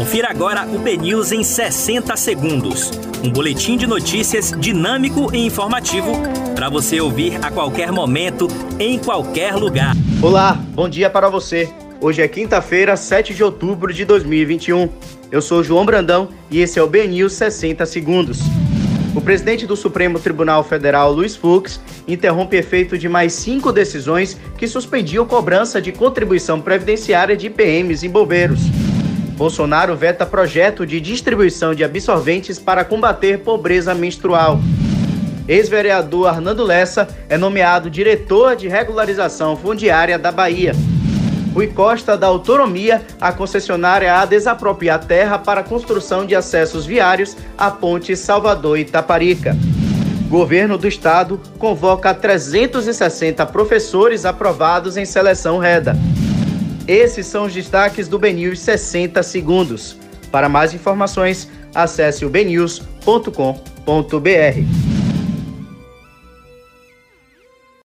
Confira agora o BNews em 60 segundos. Um boletim de notícias dinâmico e informativo para você ouvir a qualquer momento, em qualquer lugar. Olá, bom dia para você. Hoje é quinta-feira, 7 de outubro de 2021. Eu sou João Brandão e esse é o BNews 60 segundos. O presidente do Supremo Tribunal Federal, Luiz Fux, interrompe efeito de mais cinco decisões que suspendiam cobrança de contribuição previdenciária de IPMs em bombeiros. Bolsonaro veta projeto de distribuição de absorventes para combater pobreza menstrual. Ex-vereador Arnando Lessa é nomeado diretor de regularização fundiária da Bahia. Rui Costa dá autonomia à concessionária a desapropriar terra para a construção de acessos viários à ponte Salvador e Itaparica. Governo do Estado convoca 360 professores aprovados em seleção REDA. Esses são os destaques do BNews 60 segundos. Para mais informações, acesse o bnews.com.br.